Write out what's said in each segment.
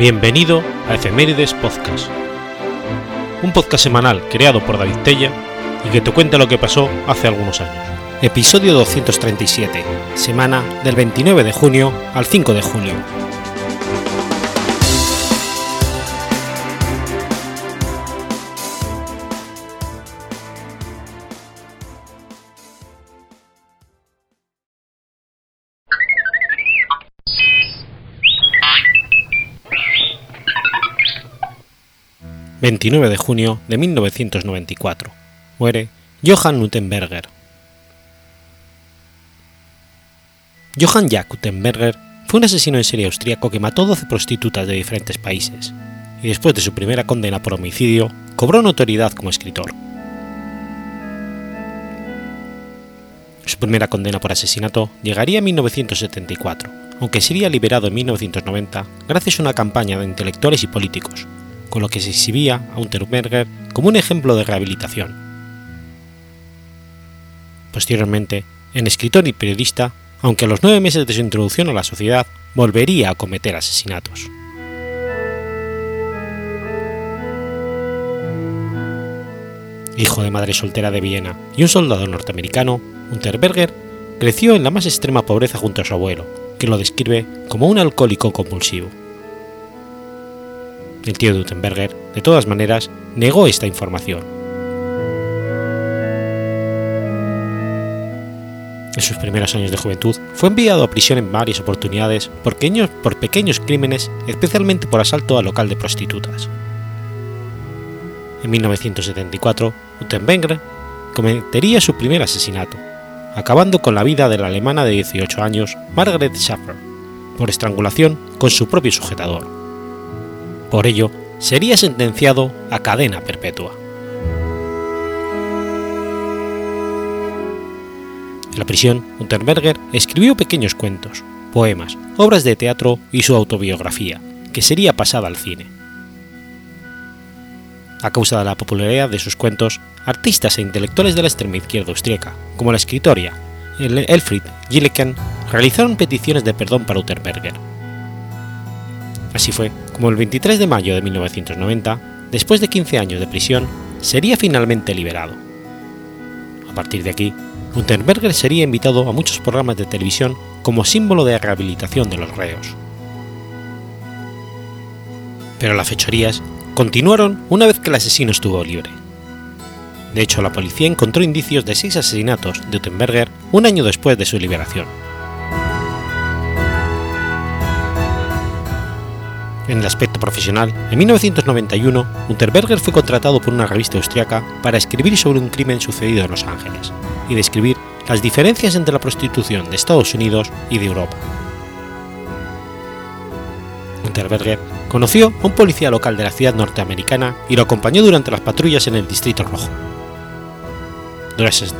Bienvenido a Efemérides Podcast, un podcast semanal creado por David Tella y que te cuenta lo que pasó hace algunos años. Episodio 237, semana del 29 de junio al 5 de julio. 29 de junio de 1994. Muere Johann Gutenberger. Johann Jack fue un asesino en serie austriaco que mató 12 prostitutas de diferentes países, y después de su primera condena por homicidio, cobró notoriedad como escritor. Su primera condena por asesinato llegaría en 1974, aunque sería liberado en 1990 gracias a una campaña de intelectuales y políticos, con lo que se exhibía a Unterberger como un ejemplo de rehabilitación. Posteriormente, en escritor y periodista, aunque a los nueve meses de su introducción a la sociedad volvería a cometer asesinatos. Hijo de madre soltera de Viena y un soldado norteamericano, Unterberger creció en la más extrema pobreza junto a su abuelo, que lo describe como un alcohólico compulsivo. El tío de Utenberger, de todas maneras, negó esta información. En sus primeros años de juventud fue enviado a prisión en varias oportunidades por pequeños, por pequeños crímenes, especialmente por asalto al local de prostitutas. En 1974, Utenberger cometería su primer asesinato, acabando con la vida de la alemana de 18 años, Margaret Schaffer, por estrangulación con su propio sujetador. Por ello, sería sentenciado a cadena perpetua. En la prisión, Unterberger escribió pequeños cuentos, poemas, obras de teatro y su autobiografía, que sería pasada al cine. A causa de la popularidad de sus cuentos, artistas e intelectuales de la extrema izquierda austríaca, como la escritoria Elfried Gilliken, realizaron peticiones de perdón para Unterberger Así fue como el 23 de mayo de 1990, después de 15 años de prisión, sería finalmente liberado. A partir de aquí, Unterberger sería invitado a muchos programas de televisión como símbolo de rehabilitación de los reos. Pero las fechorías continuaron una vez que el asesino estuvo libre. De hecho, la policía encontró indicios de seis asesinatos de Unterberger un año después de su liberación En el aspecto profesional, en 1991, Unterberger fue contratado por una revista austriaca para escribir sobre un crimen sucedido en Los Ángeles y describir las diferencias entre la prostitución de Estados Unidos y de Europa. Unterberger conoció a un policía local de la ciudad norteamericana y lo acompañó durante las patrullas en el Distrito Rojo.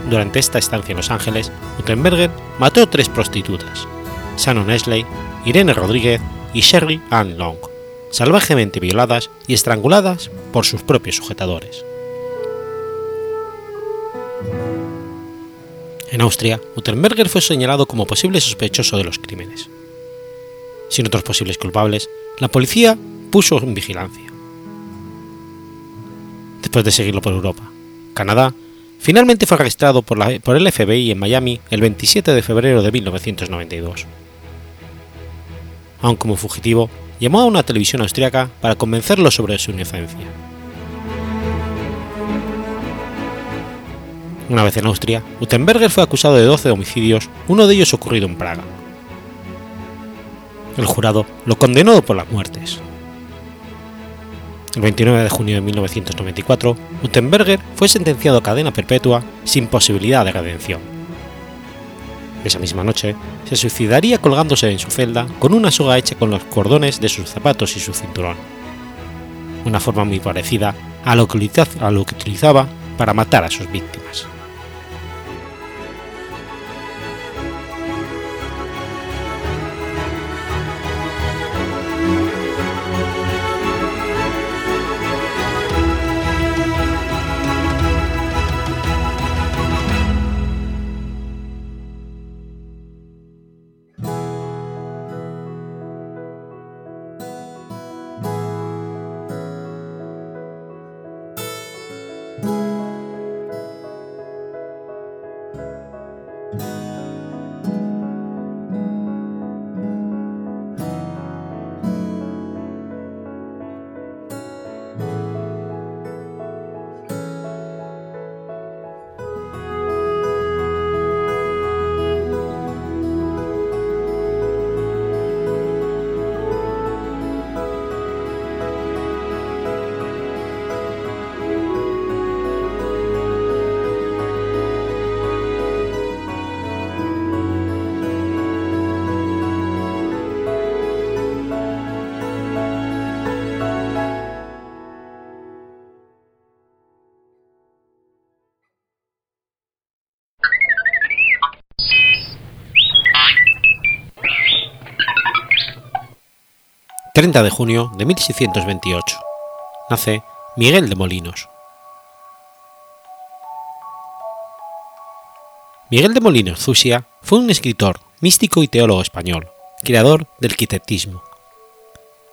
Durante esta estancia en Los Ángeles, Unterberger mató tres prostitutas, Shannon Ashley, Irene Rodríguez y Sherry Ann Long salvajemente violadas y estranguladas por sus propios sujetadores. En Austria, Utenberger fue señalado como posible sospechoso de los crímenes. Sin otros posibles culpables, la policía puso en vigilancia. Después de seguirlo por Europa, Canadá, finalmente fue arrestado por, por el FBI en Miami el 27 de febrero de 1992. Aun como fugitivo, llamó a una televisión austriaca para convencerlo sobre su inocencia. Una vez en Austria, Utenberger fue acusado de 12 homicidios, uno de ellos ocurrido en Praga. El jurado lo condenó por las muertes. El 29 de junio de 1994, Utenberger fue sentenciado a cadena perpetua sin posibilidad de redención. Esa misma noche, se suicidaría colgándose en su celda con una soga hecha con los cordones de sus zapatos y su cinturón. Una forma muy parecida a lo que utilizaba para matar a sus víctimas. 30 de junio de 1628. Nace Miguel de Molinos. Miguel de Molinos Zusia fue un escritor, místico y teólogo español, creador del quitetismo.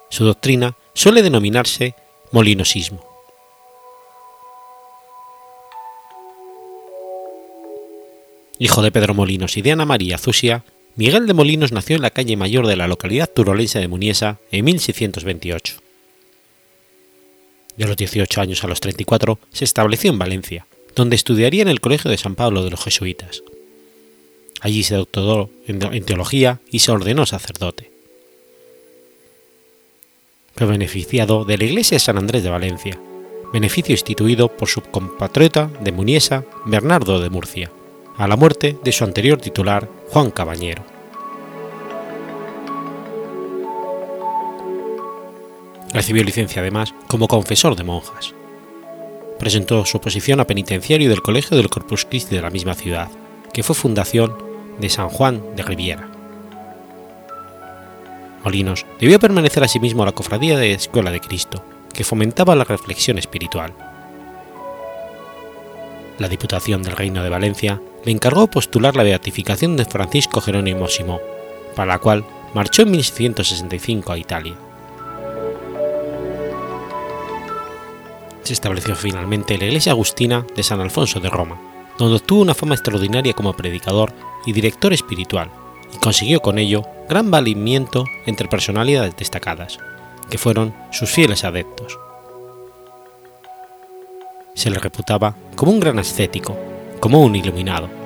Su doctrina suele denominarse molinosismo. Hijo de Pedro Molinos y de Ana María Zusia, Miguel de Molinos nació en la calle mayor de la localidad turolense de Muniesa en 1628. De los 18 años a los 34 se estableció en Valencia, donde estudiaría en el Colegio de San Pablo de los Jesuitas. Allí se doctoró en teología y se ordenó sacerdote. Fue beneficiado de la iglesia de San Andrés de Valencia, beneficio instituido por su compatriota de Muniesa, Bernardo de Murcia, a la muerte de su anterior titular, Juan Cabañero. Recibió licencia además como confesor de monjas presentó su oposición a penitenciario del Colegio del Corpus Christi de la misma ciudad, que fue fundación de San Juan de Riviera. Molinos debió permanecer asimismo a la cofradía de Escuela de Cristo, que fomentaba la reflexión espiritual. La Diputación del Reino de Valencia le encargó postular la beatificación de Francisco Jerónimo Simó, para la cual marchó en 1665 a Italia. se estableció finalmente la iglesia agustina de San Alfonso de Roma, donde obtuvo una fama extraordinaria como predicador y director espiritual, y consiguió con ello gran valimiento entre personalidades destacadas, que fueron sus fieles adeptos. Se le reputaba como un gran ascético, como un iluminado.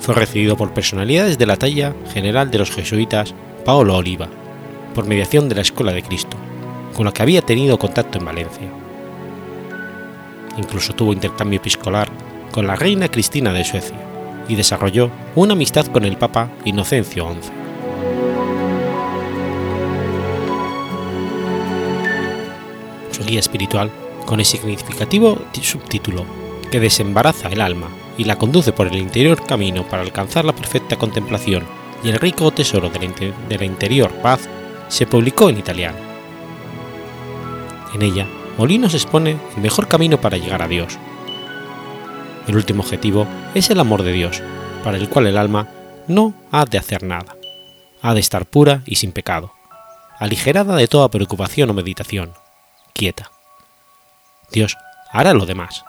Fue recibido por personalidades de la talla general de los jesuitas Paolo Oliva, por mediación de la Escuela de Cristo, con la que había tenido contacto en Valencia incluso tuvo intercambio episcolar con la reina Cristina de Suecia y desarrolló una amistad con el Papa Inocencio XI. Su guía espiritual, con el significativo subtítulo que desembaraza el alma y la conduce por el interior camino para alcanzar la perfecta contemplación y el rico tesoro de la, interior paz, se publicó en italiano. En ella Molinos expone el mejor camino para llegar a Dios. El último objetivo es el amor de Dios, para el cual el alma no ha de hacer nada, ha de estar pura y sin pecado, aligerada de toda preocupación o meditación, quieta. Dios hará lo demás.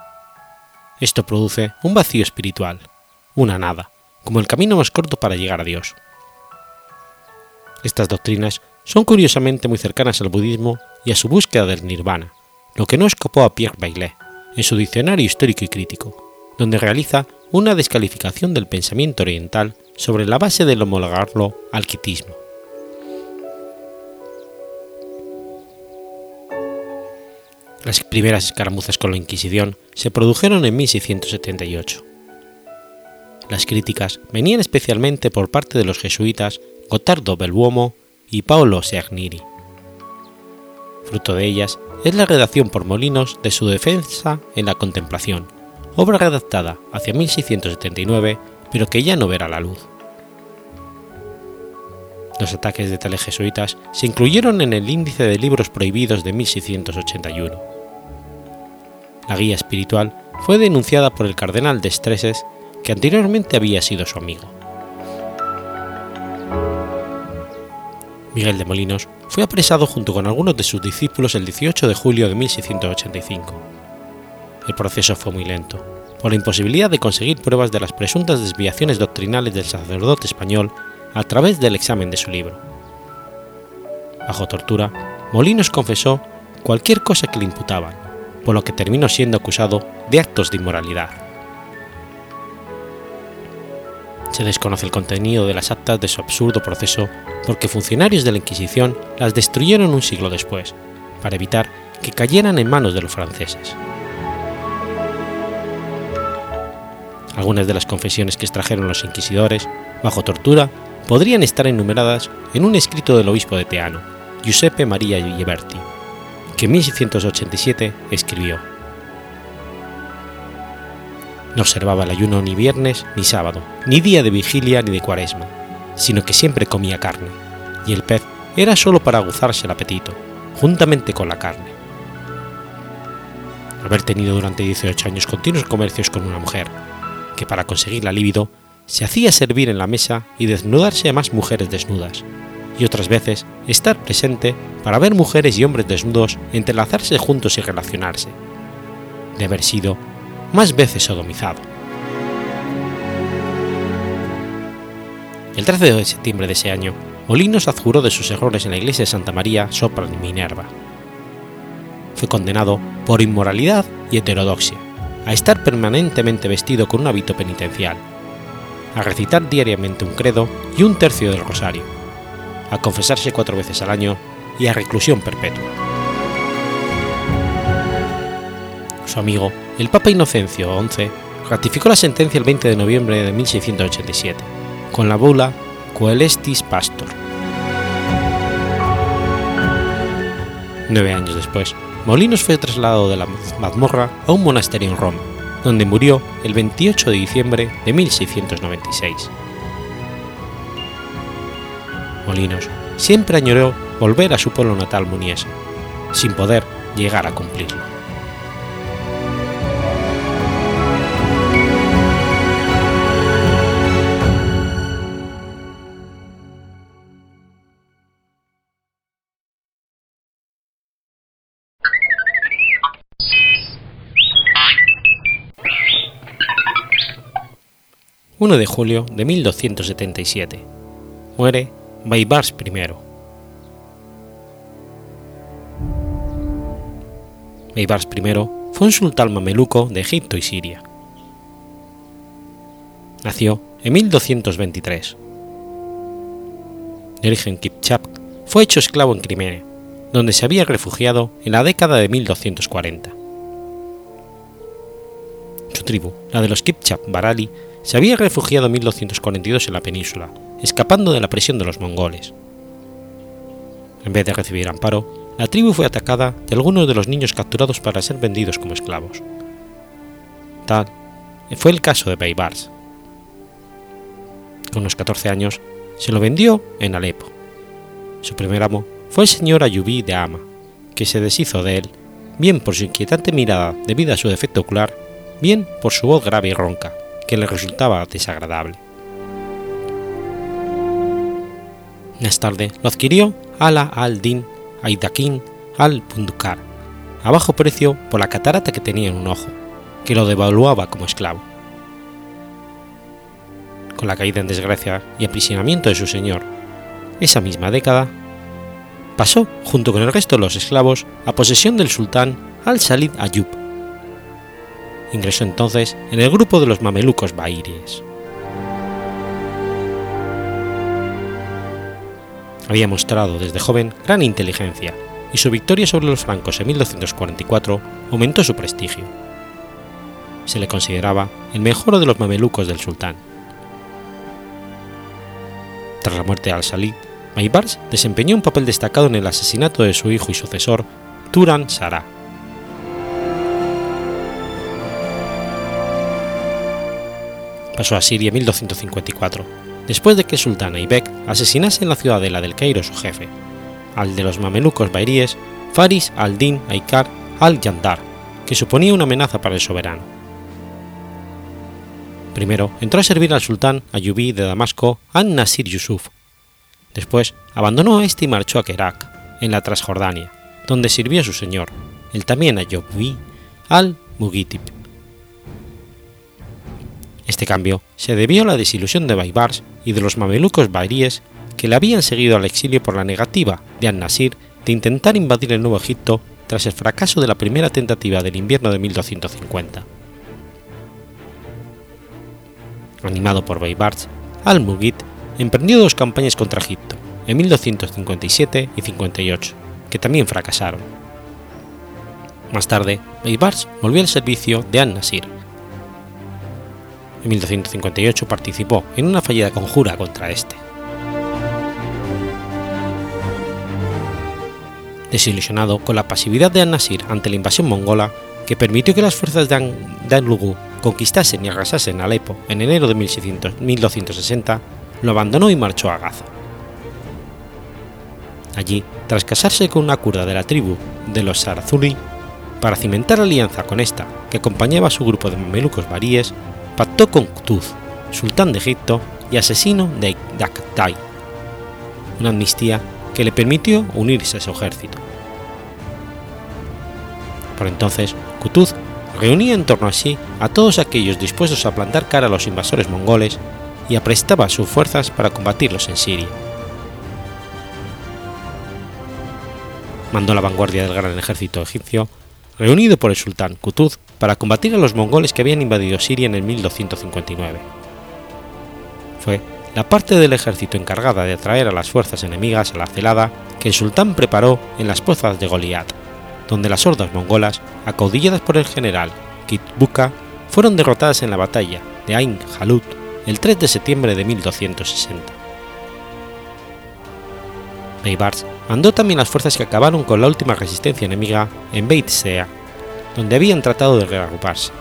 Esto produce un vacío espiritual, una nada, como el camino más corto para llegar a Dios. Estas doctrinas son curiosamente muy cercanas al budismo y a su búsqueda del nirvana, lo que no escapó a Pierre Baillet en su Diccionario Histórico y Crítico, donde realiza una descalificación del pensamiento oriental sobre la base del homologarlo al quitismo. Las primeras escaramuzas con la Inquisición se produjeron en 1678. Las críticas venían especialmente por parte de los jesuitas Gotardo Belluomo y Paolo Seagniri. Fruto de ellas es la redacción por Molinos de su Defensa en la Contemplación, obra redactada hacia 1679, pero que ya no verá la luz. Los ataques de tales jesuitas se incluyeron en el índice de libros prohibidos de 1681. La guía espiritual fue denunciada por el cardenal de Estreses, que anteriormente había sido su amigo. Miguel de Molinos fue apresado junto con algunos de sus discípulos el 18 de julio de 1685. El proceso fue muy lento, por la imposibilidad de conseguir pruebas de las presuntas desviaciones doctrinales del sacerdote español a través del examen de su libro. Bajo tortura, Molinos confesó cualquier cosa que le imputaban, por lo que terminó siendo acusado de actos de inmoralidad. Se desconoce el contenido de las actas de su absurdo proceso porque funcionarios de la Inquisición las destruyeron un siglo después, para evitar que cayeran en manos de los franceses. Algunas de las confesiones que extrajeron los inquisidores, bajo tortura, podrían estar enumeradas en un escrito del obispo de Teano, Giuseppe Maria Ghiberti, que en 1687 escribió no observaba el ayuno ni viernes ni sábado, ni día de vigilia ni de cuaresma, sino que siempre comía carne, y el pez era sólo para aguzarse el apetito, juntamente con la carne. Haber tenido durante 18 años continuos comercios con una mujer, que para conseguir la libido se hacía servir en la mesa y desnudarse a más mujeres desnudas, y otras veces estar presente para ver mujeres y hombres desnudos entrelazarse juntos y relacionarse, de haber sido más veces sodomizado. El 13 de septiembre de ese año, Molinos adjuró de sus errores en la iglesia de Santa María sopra Minerva. Fue condenado por inmoralidad y heterodoxia, a estar permanentemente vestido con un hábito penitencial, a recitar diariamente un credo y un tercio del rosario, a confesarse cuatro veces al año y a reclusión perpetua. Su amigo, el Papa Inocencio XI, ratificó la sentencia el 20 de noviembre de 1687, con la bula Coelestis Pastor. Nueve años después, Molinos fue trasladado de la mazmorra a un monasterio en Roma, donde murió el 28 de diciembre de 1696. Molinos siempre añoró volver a su pueblo natal muniese, sin poder llegar a cumplirlo. 1 de julio de 1277. Muere Baibars I. Baibars I fue un sultán mameluco de Egipto y Siria. Nació en 1223. De origen Kipchak, fue hecho esclavo en Crimea, donde se había refugiado en la década de 1240. Su tribu, la de los Kipchak Barali, se había refugiado en 1242 en la península, escapando de la presión de los mongoles. En vez de recibir amparo, la tribu fue atacada de algunos de los niños capturados para ser vendidos como esclavos. Tal fue el caso de Baibars. Con unos 14 años, se lo vendió en Alepo. Su primer amo fue el señor Ayubí de Ama, que se deshizo de él, bien por su inquietante mirada debido a su defecto ocular, bien por su voz grave y ronca, que le resultaba desagradable. Más tarde lo adquirió Ala al-Din Aidakin al-Pundukar, a bajo precio por la catarata que tenía en un ojo, que lo devaluaba como esclavo. Con la caída en desgracia y aprisionamiento de su señor, esa misma década, pasó, junto con el resto de los esclavos, a posesión del sultán al-Salid Ayub, ingresó entonces en el grupo de los mamelucos bairíes. Había mostrado desde joven gran inteligencia y su victoria sobre los francos en 1244 aumentó su prestigio. Se le consideraba el mejor de los mamelucos del sultán. Tras la muerte de al-Salid, Maybars desempeñó un papel destacado en el asesinato de su hijo y sucesor, Turan Sarah, pasó a Siria en 1254, después de que sultán Aibek asesinase en la ciudadela del Cairo su jefe, al de los mamelucos bairíes Faris al-Din Aikar al-Yandar, que suponía una amenaza para el soberano. Primero entró a servir al sultán Ayubí de Damasco al-Nasir Yusuf. Después abandonó a este y marchó a Kerak, en la Transjordania, donde sirvió a su señor, el también Ayubí al-Mugitib. Este cambio se debió a la desilusión de Baibars y de los mamelucos bairíes que le habían seguido al exilio por la negativa de An-Nasir de intentar invadir el Nuevo Egipto tras el fracaso de la primera tentativa del invierno de 1250. Animado por Baibars, Al-Mughit emprendió dos campañas contra Egipto, en 1257 y 58, que también fracasaron. Más tarde, Baibars volvió al servicio de An-Nasir en 1258 participó en una fallida conjura contra este. Desilusionado con la pasividad de An-Nasir ante la invasión mongola, que permitió que las fuerzas de An conquistasen y arrasasen Alepo en enero de 1260, lo abandonó y marchó a Gaza. Allí, tras casarse con una kurda de la tribu de los Sarazuri, para cimentar alianza con esta, que acompañaba a su grupo de mamelucos baríes, pactó con Qutuz, sultán de Egipto y asesino de Daktai, una amnistía que le permitió unirse a su ejército. Por entonces, Qutuz reunía en torno a sí a todos aquellos dispuestos a plantar cara a los invasores mongoles y aprestaba sus fuerzas para combatirlos en Siria. Mandó la vanguardia del gran ejército egipcio, reunido por el sultán Qutuz, para combatir a los mongoles que habían invadido Siria en el 1259. Fue la parte del ejército encargada de atraer a las fuerzas enemigas a la celada que el sultán preparó en las pozas de Goliat, donde las hordas mongolas, acaudilladas por el general Kitbuka, fueron derrotadas en la batalla de Ain Jalut el 3 de septiembre de 1260. Baybars mandó también las fuerzas que acabaron con la última resistencia enemiga en Beit Sea, donde habían tratado de reagruparse.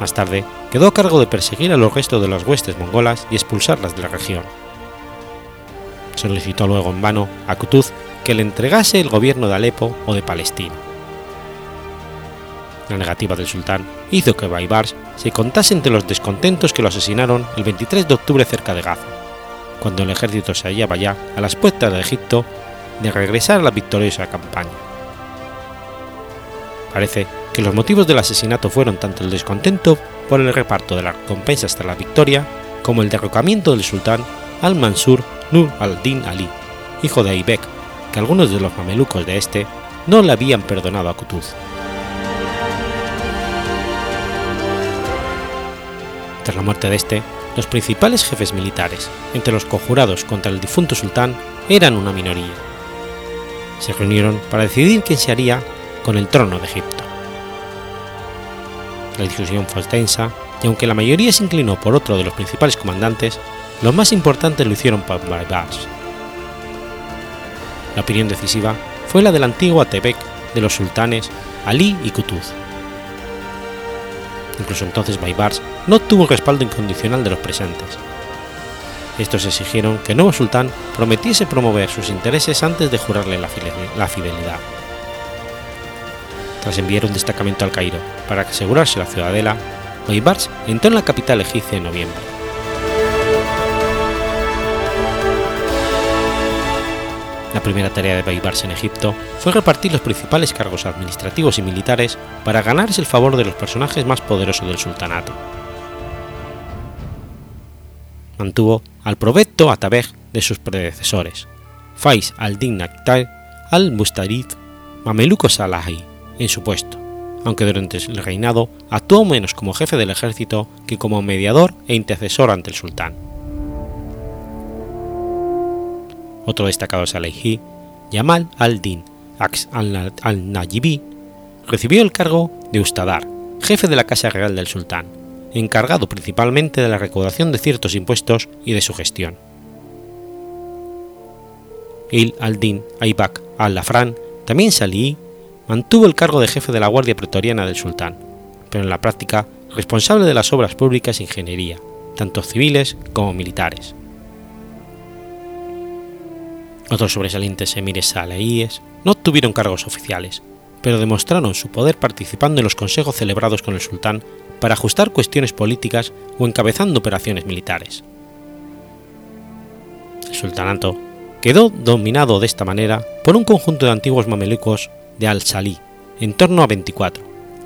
Más tarde, quedó a cargo de perseguir a los restos de las huestes mongolas y expulsarlas de la región. Solicitó luego en vano a Kutuz que le entregase el gobierno de Alepo o de Palestina. La negativa del sultán hizo que Baibars se contase entre los descontentos que lo asesinaron el 23 de octubre cerca de Gaza, cuando el ejército se hallaba ya a las puertas de Egipto de regresar a la victoriosa campaña. Parece que los motivos del asesinato fueron tanto el descontento por el reparto de la recompensa hasta la victoria como el derrocamiento del sultán al-Mansur Nur al-Din Ali, hijo de Aibek, que algunos de los mamelucos de este no le habían perdonado a Kutuz. Tras la muerte de este, los principales jefes militares, entre los conjurados contra el difunto sultán, eran una minoría. Se reunieron para decidir quién se haría con el trono de Egipto. La discusión fue tensa y aunque la mayoría se inclinó por otro de los principales comandantes, los más importantes lo hicieron por Baibars. La opinión decisiva fue la del antiguo Atebek de los sultanes Ali y Kutuz. Incluso entonces Baibars no tuvo respaldo incondicional de los presentes. Estos exigieron que el nuevo sultán prometiese promover sus intereses antes de jurarle la fidelidad. Tras enviar un destacamento al Cairo para asegurarse la ciudadela, Baibars entró en la capital egipcia en noviembre. La primera tarea de Baibars en Egipto fue repartir los principales cargos administrativos y militares para ganarse el favor de los personajes más poderosos del sultanato. Mantuvo al provecto Atabeg de sus predecesores, Faiz al-Din Akhtar al-Mustarid, Mameluco Salahi, en su puesto, aunque durante el reinado actuó menos como jefe del ejército que como mediador e intercesor ante el sultán. Otro destacado Salehi, Yamal al-Din Aks al-Najibi, recibió el cargo de Ustadar, jefe de la Casa Real del Sultán, encargado principalmente de la recaudación de ciertos impuestos y de su gestión. Il al-Din Aibak al-Lafran, también salí, mantuvo el cargo de jefe de la Guardia Pretoriana del Sultán, pero en la práctica responsable de las obras públicas e ingeniería, tanto civiles como militares. Otros sobresalientes emires saleíes no tuvieron cargos oficiales, pero demostraron su poder participando en los consejos celebrados con el sultán para ajustar cuestiones políticas o encabezando operaciones militares. El sultanato quedó dominado de esta manera por un conjunto de antiguos mamelucos de Al-Salí, en torno a 24,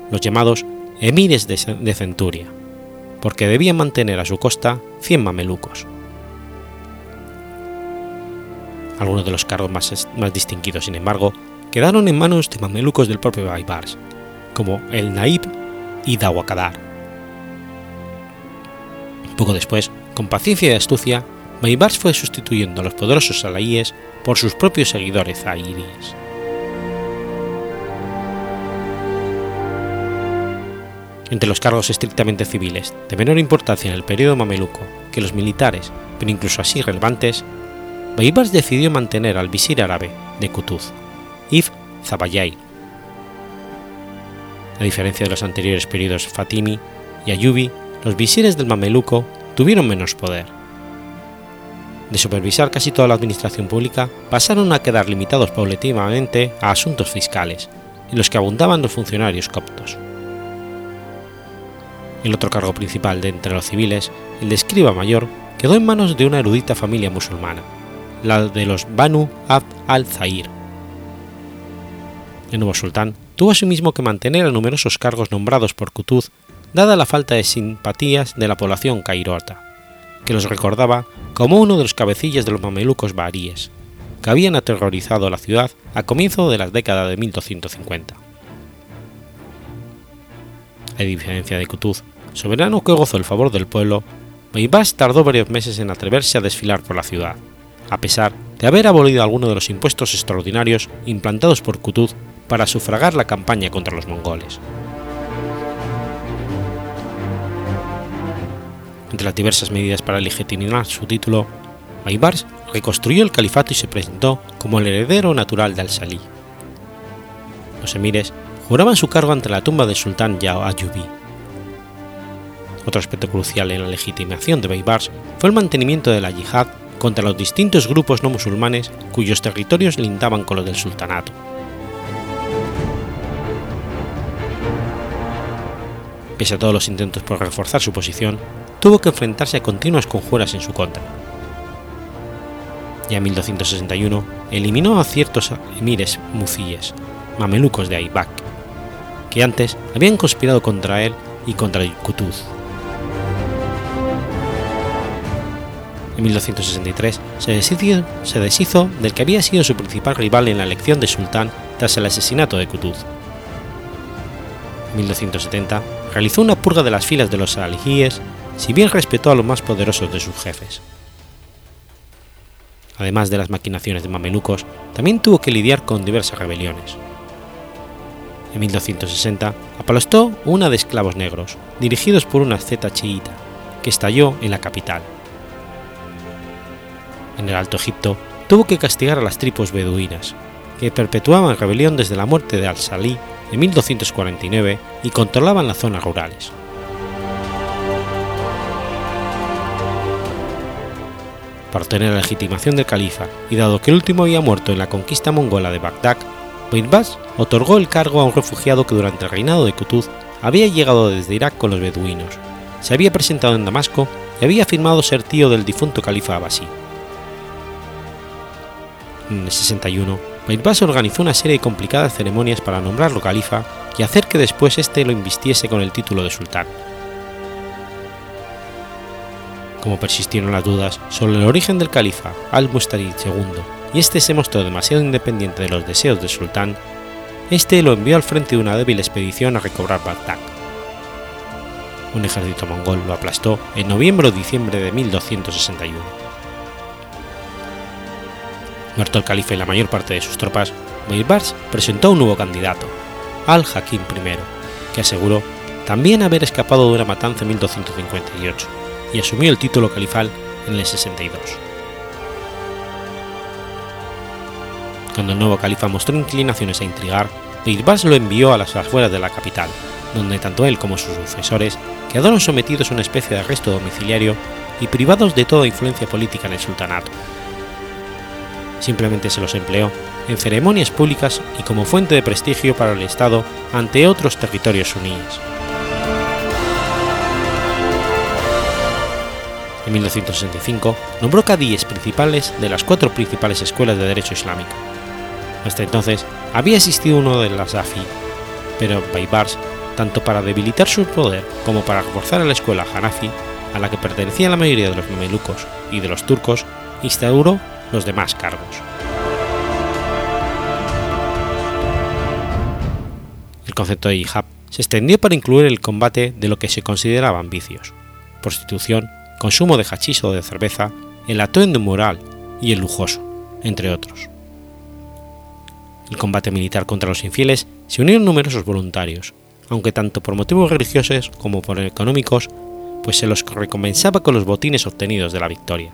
los llamados emires de Centuria, porque debían mantener a su costa 100 mamelucos. Algunos de los cargos más, más distinguidos, sin embargo, quedaron en manos de mamelucos del propio Baibars, como el Naib y Dawakadar. Poco después, con paciencia y astucia, Baibars fue sustituyendo a los poderosos salaíes por sus propios seguidores zairíes. Entre los cargos estrictamente civiles, de menor importancia en el periodo mameluco que los militares, pero incluso así relevantes, Baibars decidió mantener al visir árabe de Kutuz, If Zabayay. A diferencia de los anteriores periodos Fatimi y Ayubi, los visires del mameluco tuvieron menos poder. de supervisar casi toda la administración pública, pasaron a quedar limitados paulatinamente a asuntos fiscales, en los que abundaban los funcionarios coptos. El otro cargo principal de entre los civiles, el de escriba mayor, quedó en manos de una erudita familia musulmana, la de los Banu Abd al-Zahir. El nuevo sultán tuvo asimismo que mantener a numerosos cargos nombrados por Qutuz, dada la falta de simpatías de la población cairota, que los recordaba como uno de los cabecillas de los mamelucos baríes, que habían aterrorizado la ciudad a comienzo de la década de 1250. A diferencia de Qutuz, soberano que gozó el favor del pueblo, Baibars tardó varios meses en atreverse a desfilar por la ciudad, a pesar de haber abolido algunos de los impuestos extraordinarios implantados por Qutuz para sufragar la campaña contra los mongoles. Entre las diversas medidas para legitimar su título, Baibars reconstruyó el califato y se presentó como el heredero natural de Al-Salih. Los emires juraban su cargo ante la tumba del sultán Yao Ayubi. Otro aspecto crucial en la legitimación de Baibars fue el mantenimiento de la yihad contra los distintos grupos no musulmanes cuyos territorios lindaban con los del sultanato. Pese a todos los intentos por reforzar su posición, tuvo que enfrentarse a continuas conjuras en su contra. Ya en 1261 eliminó a ciertos emires muzíes, mamelucos de Aibak, que antes habían conspirado contra él y contra Qutuz. En 1263 se deshizo, del que había sido su principal rival en la elección de sultán tras el asesinato de Qutuz. En 1270 realizó una purga de las filas de los alijíes, si bien respetó a los más poderosos de sus jefes. Además de las maquinaciones de mamelucos, también tuvo que lidiar con diversas rebeliones. En 1260 apalostó una de esclavos negros, dirigidos por una asceta chiita, que estalló en la capital. En el Alto Egipto tuvo que castigar a las tribus beduinas, que perpetuaban rebelión desde la muerte de Al-Salih en 1249 y controlaban las zonas rurales. Para obtener la legitimación del califa y dado que el último había muerto en la conquista mongola de Bagdad, Birbaz otorgó el cargo a un refugiado que durante el reinado de Qutuz había llegado desde Irak con los beduinos, se había presentado en Damasco y había afirmado ser tío del difunto califa Abbasí. En el 61, Birbaz organizó una serie de complicadas ceremonias para nombrarlo califa y hacer que después éste lo invistiese con el título de sultán. Como persistieron las dudas sobre el origen del califa al-Mustarid II y este se mostró demasiado independiente de los deseos del sultán, este lo envió al frente de una débil expedición a recobrar Bagdad. Un ejército mongol lo aplastó en noviembre o diciembre de 1261. Muerto el califa y la mayor parte de sus tropas, Baibars presentó un nuevo candidato, al-Hakim I, que aseguró también haber escapado de una matanza en 1258 y asumió el título califal en el 62. Cuando el nuevo califa mostró inclinaciones a intrigar, Birbas lo envió a las afueras de la capital, donde tanto él como sus sucesores quedaron sometidos a una especie de arresto domiciliario y privados de toda influencia política en el sultanato. Simplemente se los empleó en ceremonias públicas y como fuente de prestigio para el Estado ante otros territorios suníes. En 1965 nombró cadíes principales de las cuatro principales escuelas de derecho islámico. Hasta entonces había existido uno de las AFI, pero Baibars, tanto para debilitar su poder como para reforzar a la escuela Hanafi, a la que pertenecía la mayoría de los mamelucos y de los turcos, instauró los demás cargos. El concepto de hijab se extendió para incluir el combate de lo que se consideraban vicios, prostitución, consumo de hachís o de cerveza, el atuendo moral y el lujoso, entre otros. El combate militar contra los infieles se unieron numerosos voluntarios, aunque tanto por motivos religiosos como por económicos, pues se los recompensaba con los botines obtenidos de la victoria.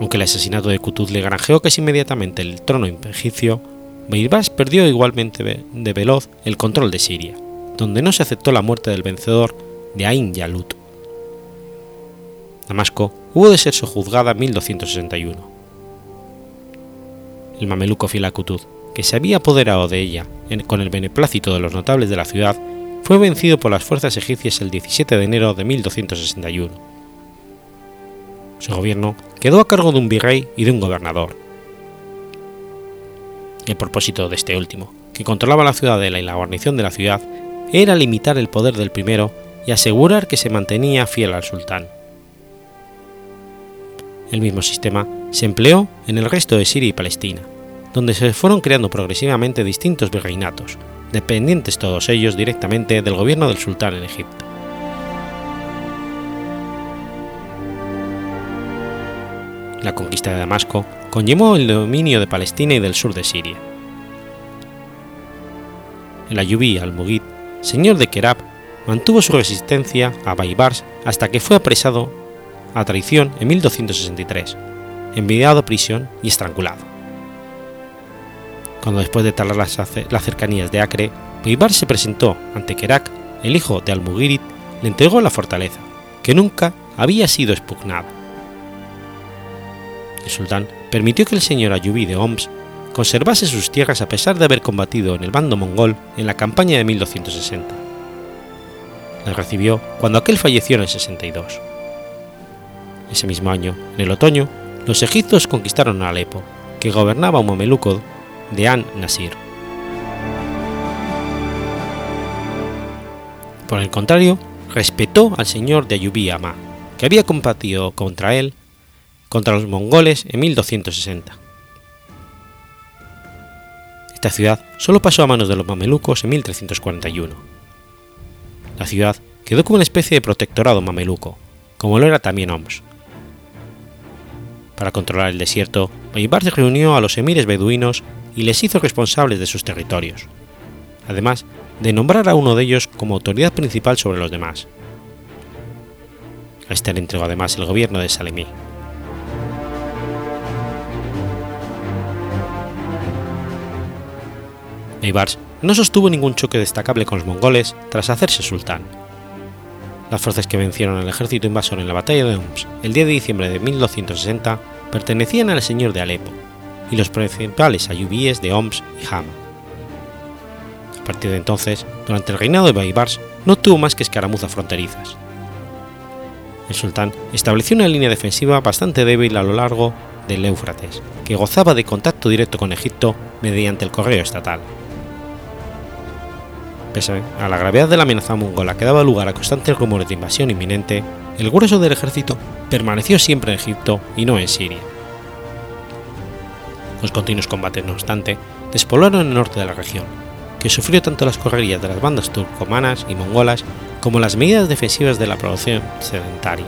Aunque el asesinato de Qutuz le granjeó casi inmediatamente el trono egipcio, Beirbas perdió igualmente de veloz el control de Siria, donde no se aceptó la muerte del vencedor de Ain Yalut. Damasco hubo de ser sojuzgada en 1261. El mameluco Filacutud, que se había apoderado de ella con el beneplácito de los notables de la ciudad, fue vencido por las fuerzas egipcias el 17 de enero de 1261. Su gobierno quedó a cargo de un virrey y de un gobernador. El propósito de este último, que controlaba la ciudadela y la guarnición de la ciudad, era limitar el poder del primero y asegurar que se mantenía fiel al sultán. El mismo sistema se empleó en el resto de Siria y Palestina, donde se fueron creando progresivamente distintos virreinatos, dependientes todos ellos directamente del gobierno del sultán en Egipto. La conquista de Damasco conllevó el dominio de Palestina y del sur de Siria. El ayubí al-Mughid, señor de Kerab, mantuvo su resistencia a Baibars hasta que fue apresado a traición en 1263, enviado a prisión y estrangulado cuando después de talar las, cercanías de Acre, Beibar se presentó ante Kerak, el hijo de Al-Mughirib, le entregó la fortaleza, que nunca había sido expugnada. El sultán permitió que el señor Ayubí de Homs conservase sus tierras a pesar de haber combatido en el bando mongol en la campaña de 1260. Le recibió cuando aquel falleció en el 62. Ese mismo año, en el otoño, los egipcios conquistaron a Alepo, que gobernaba un mameluco de An-Nasir. Por el contrario, respetó al señor de Ayubí Amá, que había combatido contra él, contra los mongoles en 1260. Esta ciudad solo pasó a manos de los mamelucos en 1341. La ciudad quedó como una especie de protectorado mameluco, como lo era también Homs. Para controlar el desierto, se reunió a los emires beduinos y les hizo responsables de sus territorios, además de nombrar a uno de ellos como autoridad principal sobre los demás. A este le entregó además el gobierno de Salemí. Baybars no sostuvo ningún choque destacable con los mongoles tras hacerse sultán. Las fuerzas que vencieron al ejército invasor en la batalla de Homs el 10 de diciembre de 1260 pertenecían al señor de Alepo, y los principales ayubíes de Homs y Hama. A partir de entonces, durante el reinado de Baibars, no tuvo más que escaramuzas fronterizas. El sultán estableció una línea defensiva bastante débil a lo largo del Éufrates, que gozaba de contacto directo con Egipto mediante el correo estatal. Pese a la gravedad de la amenaza mongola que daba lugar a constantes rumores de invasión inminente, el grueso del ejército permaneció siempre en Egipto y no en Siria. Los continuos combates, no obstante, despoblaron el norte de la región, que sufrió tanto las correrías de las bandas turcomanas y mongolas como las medidas defensivas de la población sedentaria.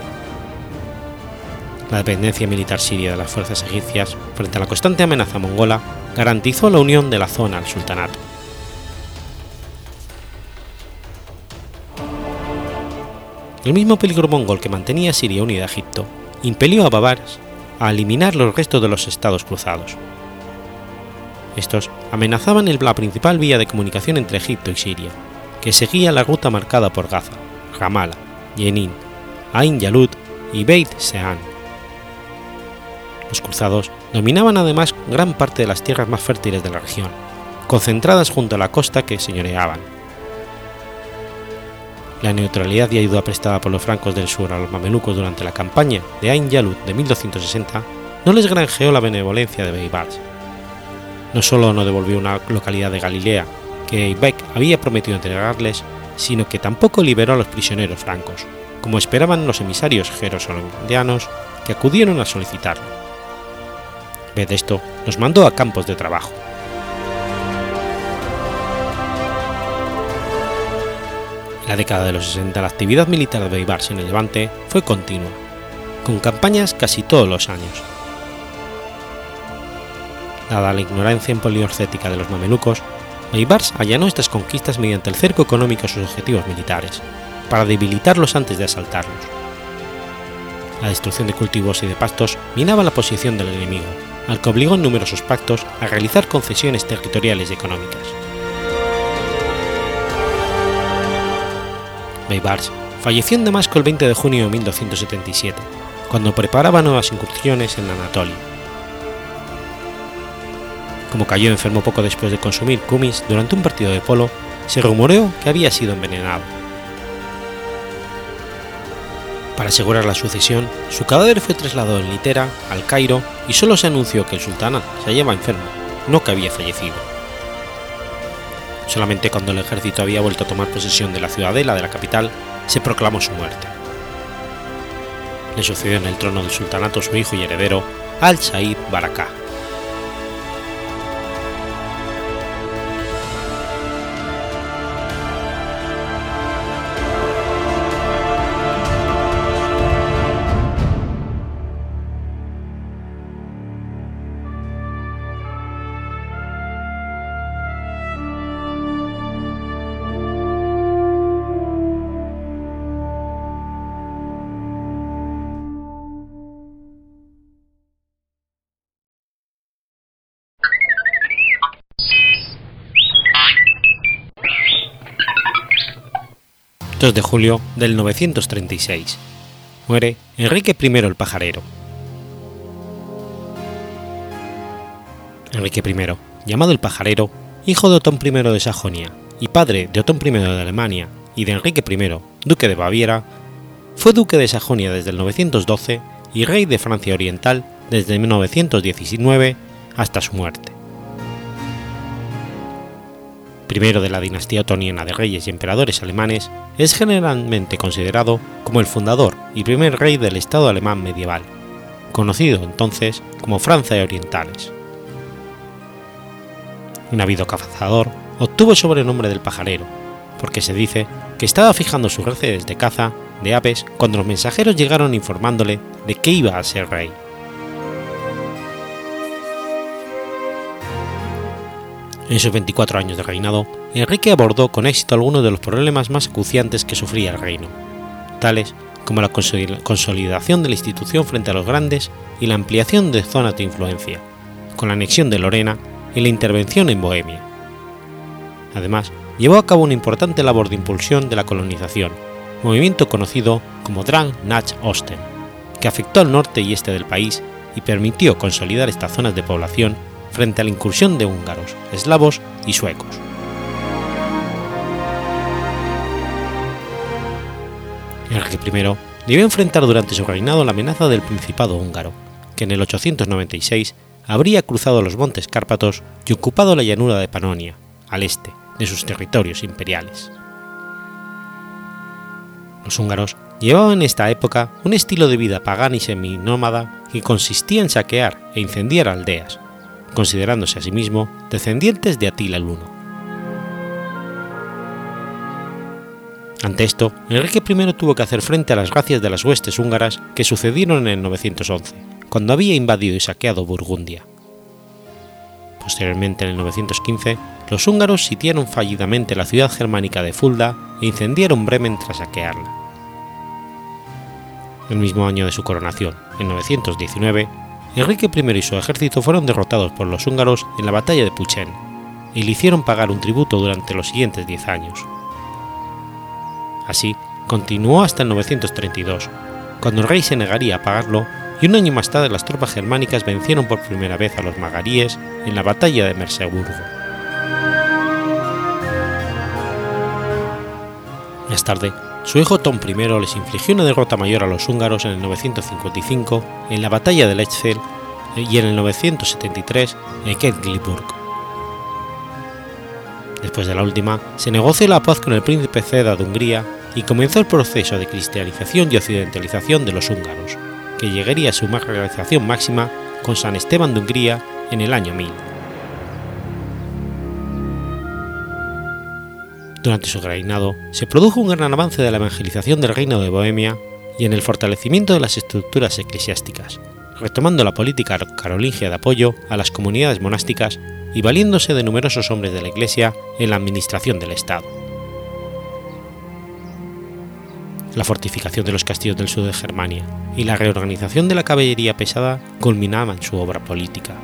La dependencia militar siria de las fuerzas egipcias frente a la constante amenaza mongola garantizó la unión de la zona al sultanato. El mismo peligro mongol que mantenía Siria unida a Egipto impelió a Babares a eliminar los restos de los estados cruzados, estos amenazaban la principal vía de comunicación entre Egipto y Siria, que seguía la ruta marcada por Gaza, Ramallah, Jenin, Ain Yalut y Beit Sean. Los cruzados dominaban además gran parte de las tierras más fértiles de la región, concentradas junto a la costa que señoreaban. La neutralidad y ayuda prestada por los francos del sur a los mamelucos durante la campaña de Ain Yalut de 1260 no les granjeó la benevolencia de Beibars no solo no devolvió una localidad de Galilea que Eibek había prometido entregarles, sino que tampoco liberó a los prisioneros francos, como esperaban los emisarios jerosolindianos que acudieron a solicitarlo. En de esto, los mandó a campos de trabajo. La década de los 60 la actividad militar de Beibars en el Levante fue continua, con campañas casi todos los años, Dada la ignorancia poliorcética de los mamelucos, Baibars allanó estas conquistas mediante el cerco económico a sus objetivos militares, para debilitarlos antes de asaltarlos. La destrucción de cultivos y de pastos minaba la posición del enemigo, al que obligó en numerosos pactos a realizar concesiones territoriales y económicas. Baibars falleció en Damasco el 20 de junio de 1277, cuando preparaba nuevas incursiones en Anatolia. Como cayó enfermo poco después de consumir kumis durante un partido de polo, se rumoreó que había sido envenenado. Para asegurar la sucesión, su cadáver fue trasladado en litera al Cairo y solo se anunció que el sultán se hallaba enfermo, no que había fallecido. Solamente cuando el ejército había vuelto a tomar posesión de la ciudadela de la capital, se proclamó su muerte. Le sucedió en el trono del sultanato su hijo y heredero, Al-Said Barakah. 2 de julio del 936. Muere Enrique I el Pajarero. Enrique I, llamado el Pajarero, hijo de Otón I de Sajonia y padre de Otón I de Alemania y de Enrique I, duque de Baviera, fue duque de Sajonia desde el 912 y rey de Francia Oriental desde 1919 hasta su muerte primero de la dinastía otoniana de reyes y emperadores alemanes, es generalmente considerado como el fundador y primer rey del Estado alemán medieval, conocido entonces como Francia Orientales. Un habido cazador obtuvo el sobrenombre del pajarero, porque se dice que estaba fijando sus redes de caza de aves cuando los mensajeros llegaron informándole de que iba a ser rey. En sus 24 años de reinado, Enrique abordó con éxito algunos de los problemas más acuciantes que sufría el reino, tales como la consolidación de la institución frente a los grandes y la ampliación de zonas de influencia, con la anexión de Lorena y la intervención en Bohemia. Además, llevó a cabo una importante labor de impulsión de la colonización, movimiento conocido como Drang nach Osten, que afectó al norte y este del país y permitió consolidar estas zonas de población frente a la incursión de húngaros, eslavos y suecos. Enrique I debió enfrentar durante su reinado la amenaza del Principado húngaro, que en el 896 habría cruzado los montes Cárpatos y ocupado la llanura de Panonia, al este, de sus territorios imperiales. Los húngaros llevaban en esta época un estilo de vida pagana y seminómada que consistía en saquear e incendiar aldeas, considerándose a sí mismo descendientes de Atila el Uno. Ante esto, Enrique I tuvo que hacer frente a las gracias de las huestes húngaras que sucedieron en el 911, cuando había invadido y saqueado Burgundia. Posteriormente, en el 915, los húngaros sitiaron fallidamente la ciudad germánica de Fulda e incendiaron Bremen tras saquearla. El mismo año de su coronación, en 919, Enrique I y su ejército fueron derrotados por los húngaros en la batalla de Puchen y le hicieron pagar un tributo durante los siguientes diez años. Así, continuó hasta el 932, cuando el rey se negaría a pagarlo y un año más tarde las tropas germánicas vencieron por primera vez a los magaríes en la batalla de Merseburgo. Más tarde, su hijo Tom I les infligió una derrota mayor a los húngaros en el 955 en la batalla de Lechfeld y en el 973 en Quedlinburg. Después de la última, se negoció la paz con el príncipe Ceda de Hungría y comenzó el proceso de cristianización y occidentalización de los húngaros, que llegaría a su realización máxima con San Esteban de Hungría en el año 1000. Durante su reinado se produjo un gran avance de la evangelización del reino de Bohemia y en el fortalecimiento de las estructuras eclesiásticas, retomando la política carolingia de apoyo a las comunidades monásticas y valiéndose de numerosos hombres de la Iglesia en la administración del Estado. La fortificación de los castillos del sur de Germania y la reorganización de la caballería pesada culminaban su obra política,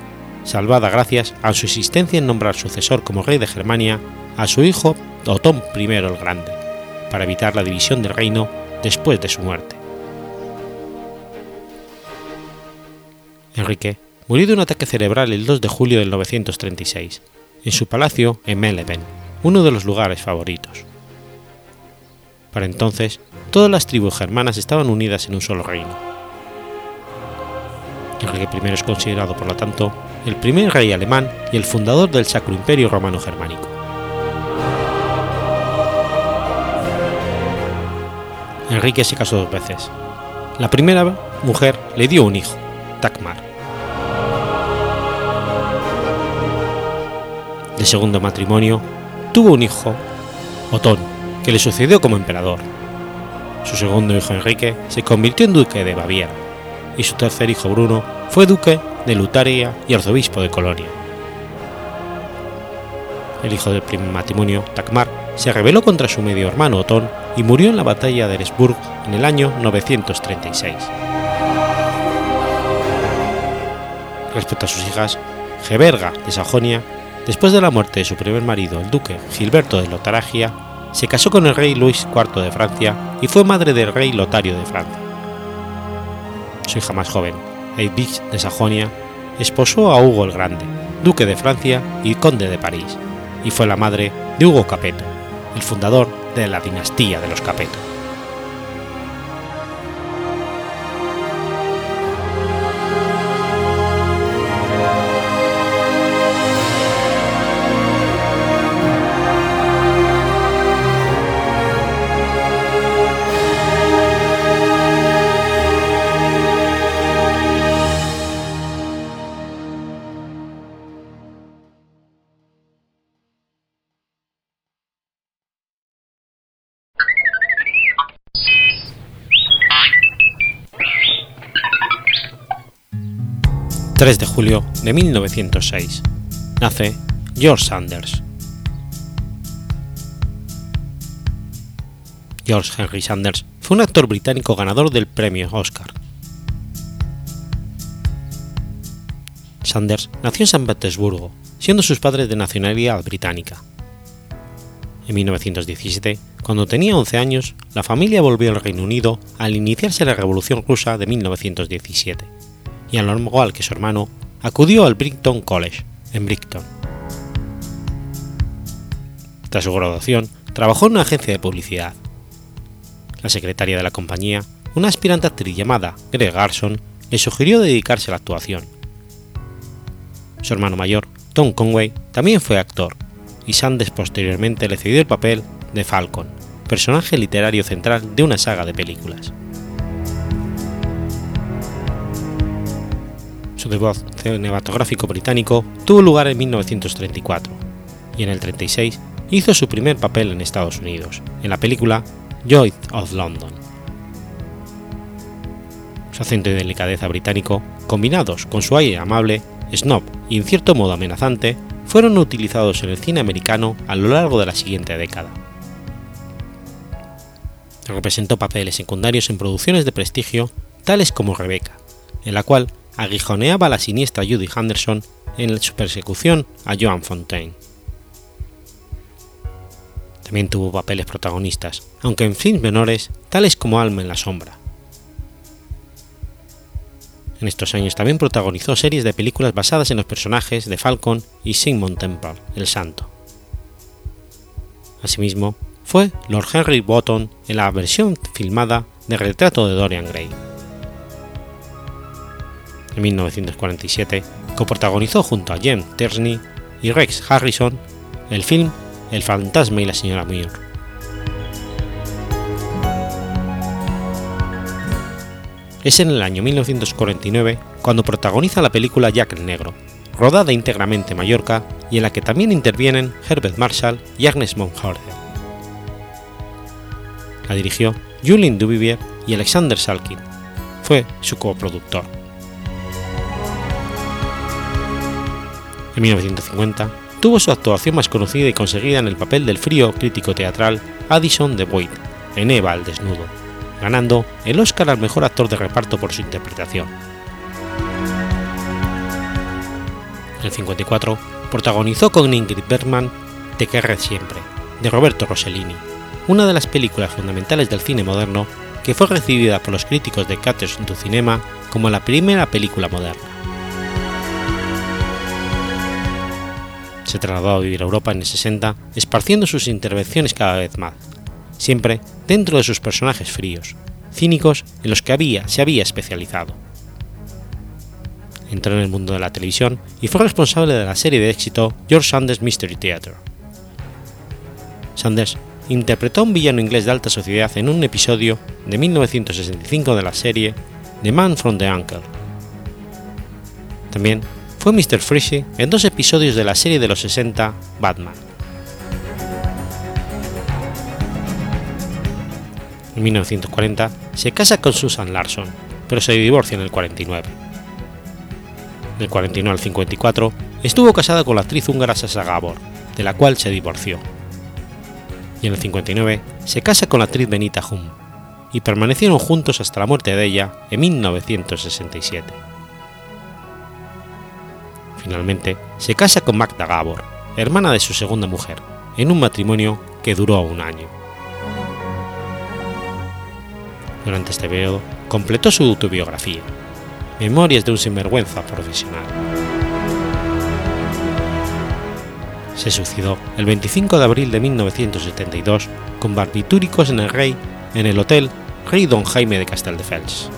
salvada gracias a su existencia en nombrar sucesor como rey de Germania a su hijo Otón I el Grande, para evitar la división del reino después de su muerte. Enrique murió de un ataque cerebral el 2 de julio del 936, en su palacio en Meleven, uno de los lugares favoritos. Para entonces, todas las tribus germanas estaban unidas en un solo reino. Enrique I es considerado, por lo tanto, el primer rey alemán y el fundador del Sacro Imperio Romano Germánico. Enrique se casó dos veces. La primera mujer le dio un hijo, Takmar. De segundo matrimonio, tuvo un hijo, Otón, que le sucedió como emperador. Su segundo hijo Enrique se convirtió en duque de Baviera, y su tercer hijo Bruno fue duque de Lutaria y arzobispo de Colonia. El hijo del primer matrimonio, Takmar, se rebeló contra su medio hermano Otón y murió en la batalla de Eresburg en el año 936. Respecto a sus hijas, Geberga de Sajonia, después de la muerte de su primer marido, el duque Gilberto de Lotaragia, se casó con el rey Luis IV de Francia y fue madre del rey Lotario de Francia. Su hija más joven, Edwige de Sajonia, esposó a Hugo el Grande, duque de Francia y conde de París, y fue la madre de Hugo Capeto, el fundador de la dinastía de los Capeto. 3 de julio de 1906. Nace George Sanders. George Henry Sanders fue un actor británico ganador del premio Oscar. Sanders nació en San Petersburgo, siendo sus padres de nacionalidad británica. En 1917, cuando tenía 11 años, la familia volvió al Reino Unido al iniciarse la Revolución Rusa de 1917 y al igual que su hermano, acudió al Brighton College, en Brighton. Tras su graduación, trabajó en una agencia de publicidad. La secretaria de la compañía, una aspirante actriz llamada Greg Garson, le sugirió dedicarse a la actuación. Su hermano mayor, Tom Conway, también fue actor, y Sanders posteriormente le cedió el papel de Falcon, personaje literario central de una saga de películas. Su debut cinematográfico británico tuvo lugar en 1934 y en el 36 hizo su primer papel en Estados Unidos, en la película Joy of London. Su acento y delicadeza británico, combinados con su aire amable, snob y en cierto modo amenazante, fueron utilizados en el cine americano a lo largo de la siguiente década. Representó papeles secundarios en producciones de prestigio tales como Rebecca, en la cual aguijoneaba a la siniestra Judy Henderson en su persecución a Joan Fontaine. También tuvo papeles protagonistas, aunque en films menores, tales como Alma en la sombra. En estos años también protagonizó series de películas basadas en los personajes de Falcon y Sigmund Temple, el Santo. Asimismo, fue Lord Henry Bottom en la versión filmada de Retrato de Dorian Gray en 1947, coprotagonizó junto a Jen Tersney y Rex Harrison el film El fantasma y la señora Muir. Es en el año 1949 cuando protagoniza la película Jack el Negro, rodada íntegramente en Mallorca y en la que también intervienen Herbert Marshall y Agnes Monhorder. La dirigió Julien Duvivier y Alexander Salkin. Fue su coproductor. En 1950 tuvo su actuación más conocida y conseguida en el papel del frío crítico teatral Addison de Boyd en Eva al desnudo, ganando el Oscar al mejor actor de reparto por su interpretación. En el 54 protagonizó con Ingrid Bergman Te querré siempre, de Roberto Rossellini, una de las películas fundamentales del cine moderno que fue recibida por los críticos de Caters du Cinema como la primera película moderna. Se trasladó a vivir a Europa en el 60, esparciendo sus intervenciones cada vez más, siempre dentro de sus personajes fríos, cínicos en los que había, se había especializado. Entró en el mundo de la televisión y fue responsable de la serie de éxito George Sanders Mystery Theater. Sanders interpretó a un villano inglés de alta sociedad en un episodio de 1965 de la serie The Man from the Uncle. También fue Mr. Freeze en dos episodios de la serie de los 60 Batman. En 1940 se casa con Susan Larson, pero se divorcia en el 49. Del 49 al 54 estuvo casada con la actriz húngara Sasa Gabor, de la cual se divorció. Y en el 59 se casa con la actriz Benita Hum, y permanecieron juntos hasta la muerte de ella en 1967. Finalmente se casa con Magda Gabor, hermana de su segunda mujer, en un matrimonio que duró un año. Durante este periodo completó su autobiografía, Memorias de un sinvergüenza profesional. Se suicidó el 25 de abril de 1972 con barbitúricos en el Rey en el Hotel Rey Don Jaime de Castelldefels.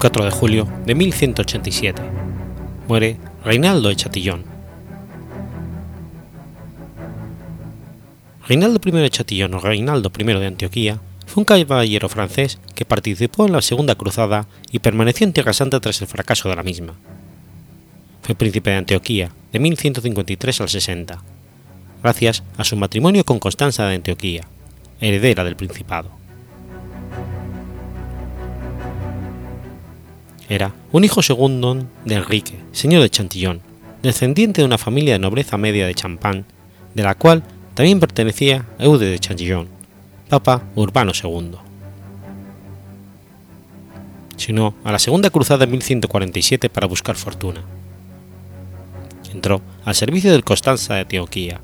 4 de julio de 1187. Muere Reinaldo de Chatillon. Reinaldo I de Chatillon o Reinaldo I de Antioquía fue un caballero francés que participó en la Segunda Cruzada y permaneció en Tierra Santa tras el fracaso de la misma. Fue príncipe de Antioquía de 1153 al 60, gracias a su matrimonio con Constanza de Antioquía, heredera del principado. Era un hijo segundo de Enrique, señor de Chantillón, descendiente de una familia de nobleza media de Champagne, de la cual también pertenecía Eude de Chantillón, Papa Urbano II. Sino a la Segunda Cruzada de 1147 para buscar fortuna. Entró al servicio del Constanza de Antioquía,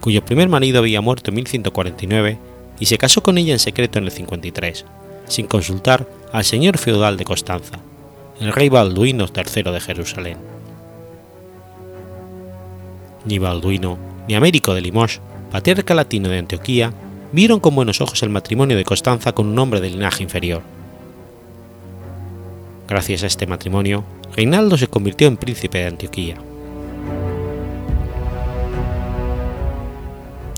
cuyo primer marido había muerto en 1149 y se casó con ella en secreto en el 53, sin consultar al señor feudal de Constanza, el rey Balduino III de Jerusalén. Ni Balduino ni Américo de Limoges, patriarca latino de Antioquía, vieron con buenos ojos el matrimonio de Constanza con un hombre de linaje inferior. Gracias a este matrimonio, Reinaldo se convirtió en príncipe de Antioquía.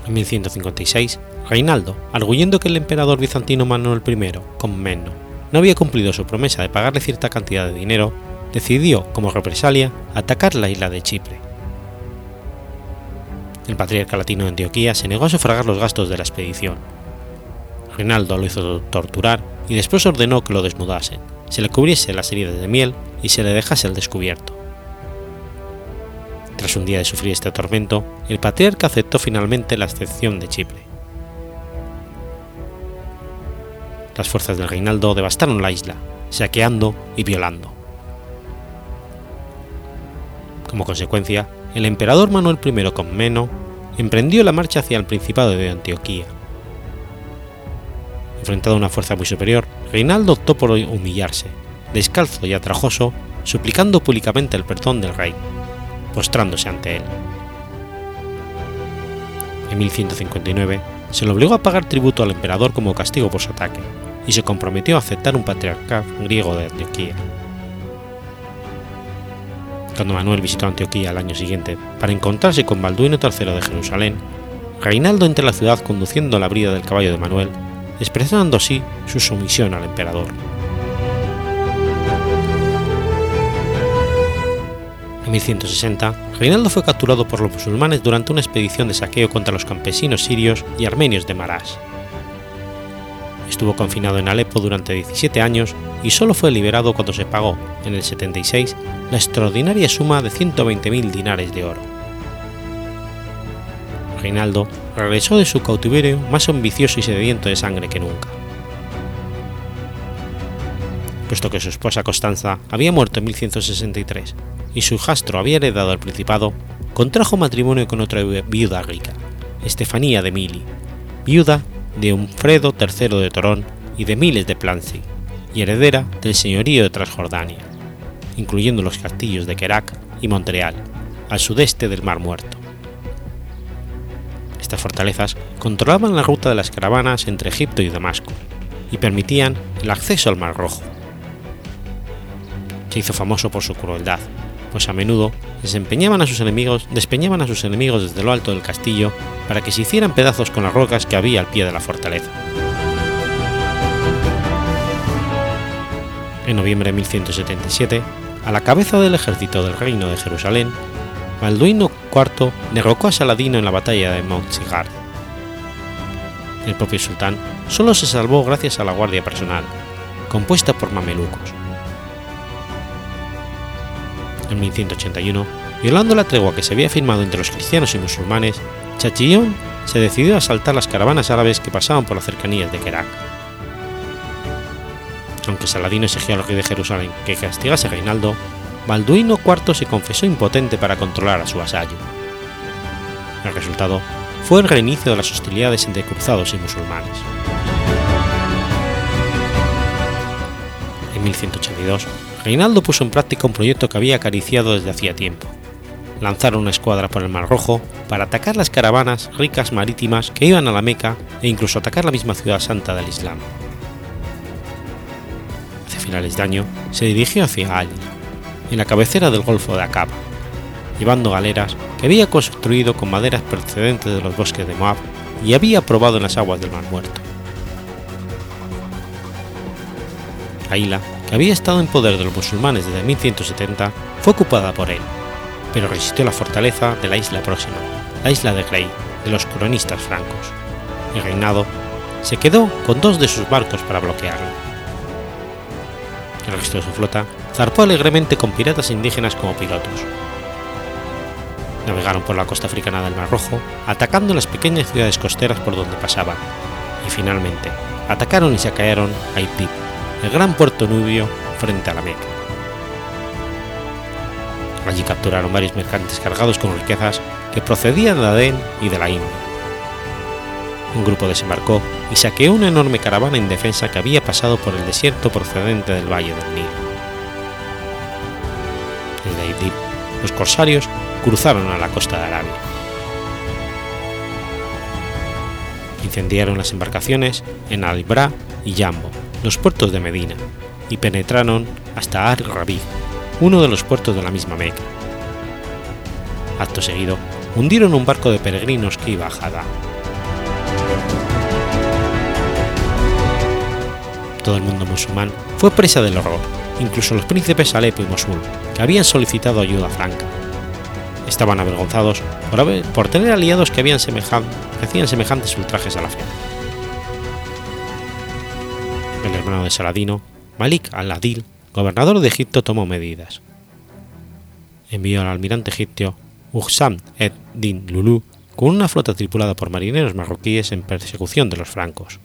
En 1156, Reinaldo, arguyendo que el emperador bizantino Manuel I, con Menno, no había cumplido su promesa de pagarle cierta cantidad de dinero, decidió, como represalia, atacar la isla de Chipre. El patriarca latino de Antioquía se negó a sufragar los gastos de la expedición. Reinaldo lo hizo torturar y después ordenó que lo desnudasen, se le cubriese las heridas de miel y se le dejase al descubierto. Tras un día de sufrir este tormento, el patriarca aceptó finalmente la excepción de Chipre. Las fuerzas del Reinaldo devastaron la isla, saqueando y violando. Como consecuencia, el emperador Manuel I Comneno emprendió la marcha hacia el Principado de Antioquía. Enfrentado a una fuerza muy superior, Reinaldo optó por humillarse, descalzo y atrajoso, suplicando públicamente el perdón del rey, postrándose ante él. En 1159 se le obligó a pagar tributo al emperador como castigo por su ataque, y se comprometió a aceptar un patriarcado griego de Antioquía. Cuando Manuel visitó Antioquía al año siguiente para encontrarse con Balduino III de Jerusalén, Reinaldo entró en la ciudad conduciendo la brida del caballo de Manuel, expresando así su sumisión al emperador. En 1160, Reinaldo fue capturado por los musulmanes durante una expedición de saqueo contra los campesinos sirios y armenios de Marás. Estuvo confinado en Alepo durante 17 años y solo fue liberado cuando se pagó, en el 76, la extraordinaria suma de 120.000 dinares de oro. Reinaldo regresó de su cautiverio más ambicioso y sediento de sangre que nunca. Puesto que su esposa Constanza había muerto en 1163 y su hijastro había heredado el principado, contrajo matrimonio con otra viuda rica, Estefanía de Mili, viuda de Unfredo III de Torón y de Miles de Plancy, y heredera del señorío de Transjordania, incluyendo los castillos de Kerak y Montreal, al sudeste del Mar Muerto. Estas fortalezas controlaban la ruta de las caravanas entre Egipto y Damasco y permitían el acceso al Mar Rojo. Se hizo famoso por su crueldad, pues a menudo desempeñaban a sus enemigos, despeñaban a sus enemigos desde lo alto del castillo para que se hicieran pedazos con las rocas que había al pie de la fortaleza. En noviembre de 1177, a la cabeza del ejército del reino de Jerusalén, Balduino IV derrocó a Saladino en la batalla de Montsigard. El propio sultán solo se salvó gracias a la guardia personal, compuesta por mamelucos. En 1181, violando la tregua que se había firmado entre los cristianos y musulmanes, Chachillón se decidió a asaltar las caravanas árabes que pasaban por las cercanías de Kerak. Aunque Saladino exigió al rey de Jerusalén que castigase a Reinaldo, Balduino IV se confesó impotente para controlar a su vasallo. El resultado fue el reinicio de las hostilidades entre cruzados y musulmanes. En 1182, Reinaldo puso en práctica un proyecto que había acariciado desde hacía tiempo, lanzar una escuadra por el Mar Rojo para atacar las caravanas ricas marítimas que iban a la Meca e incluso atacar la misma ciudad santa del Islam. Hacia finales de año se dirigió hacia Ali, en la cabecera del Golfo de Aqaba, llevando galeras que había construido con maderas procedentes de los bosques de Moab y había probado en las aguas del Mar Muerto. Que había estado en poder de los musulmanes desde 1170, fue ocupada por él pero resistió la fortaleza de la isla próxima, la isla de Grey, de los cronistas francos. El reinado se quedó con dos de sus barcos para bloquearlo. El resto de su flota zarpó alegremente con piratas indígenas como pilotos. Navegaron por la costa africana del Mar Rojo, atacando las pequeñas ciudades costeras por donde pasaban, y finalmente atacaron y saquearon a Idlib, el gran puerto nubio frente a la Meca. Allí capturaron varios mercantes cargados con riquezas que procedían de Adén y de la India. Un grupo desembarcó y saqueó una enorme caravana indefensa que había pasado por el desierto procedente del valle del Nilo. Desde Idlib, los corsarios cruzaron a la costa de Arabia. Incendiaron las embarcaciones en Al-Bra y Yambo, los puertos de Medina, y penetraron hasta Ar-Rabi, uno de los puertos de la misma Meca. Acto seguido, hundieron un barco de peregrinos que iba a Jada. Todo el mundo musulmán fue presa del horror, incluso los príncipes Alepo y Mosul, que habían solicitado ayuda franca. Estaban avergonzados por, haber, por tener aliados que hacían semejantes ultrajes a la fe. Hermano de Saladino, Malik al-Adil, gobernador de Egipto, tomó medidas. Envió al almirante egipcio Uhsam ed-Din Lulu con una flota tripulada por marineros marroquíes en persecución de los francos.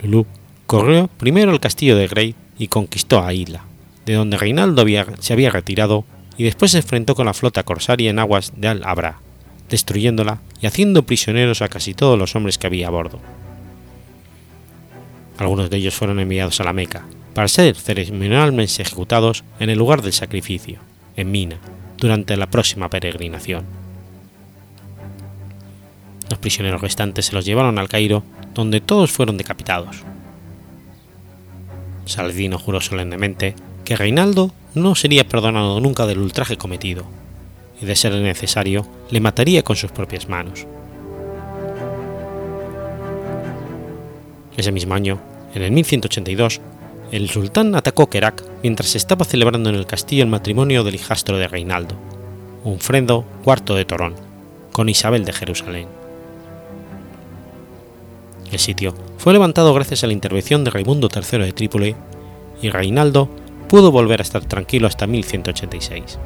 Lulu corrió primero al castillo de Grey y conquistó a Isla, de donde Reinaldo se había retirado y después se enfrentó con la flota corsaria en aguas de Al-Abra, destruyéndola y haciendo prisioneros a casi todos los hombres que había a bordo. Algunos de ellos fueron enviados a la Meca, para ser ceremonialmente ejecutados en el lugar del sacrificio, en Mina, durante la próxima peregrinación. Los prisioneros restantes se los llevaron al Cairo, donde todos fueron decapitados. Saladino juró solemnemente que Reinaldo no sería perdonado nunca del ultraje cometido, y de ser necesario le mataría con sus propias manos. Ese mismo año, en el 1182, el sultán atacó Kerak mientras se estaba celebrando en el castillo el matrimonio del hijastro de Reinaldo, Unfredo IV de Torón, con Isabel de Jerusalén. El sitio fue levantado gracias a la intervención de Raimundo III de Trípoli y Reinaldo pudo volver a estar tranquilo hasta 1186.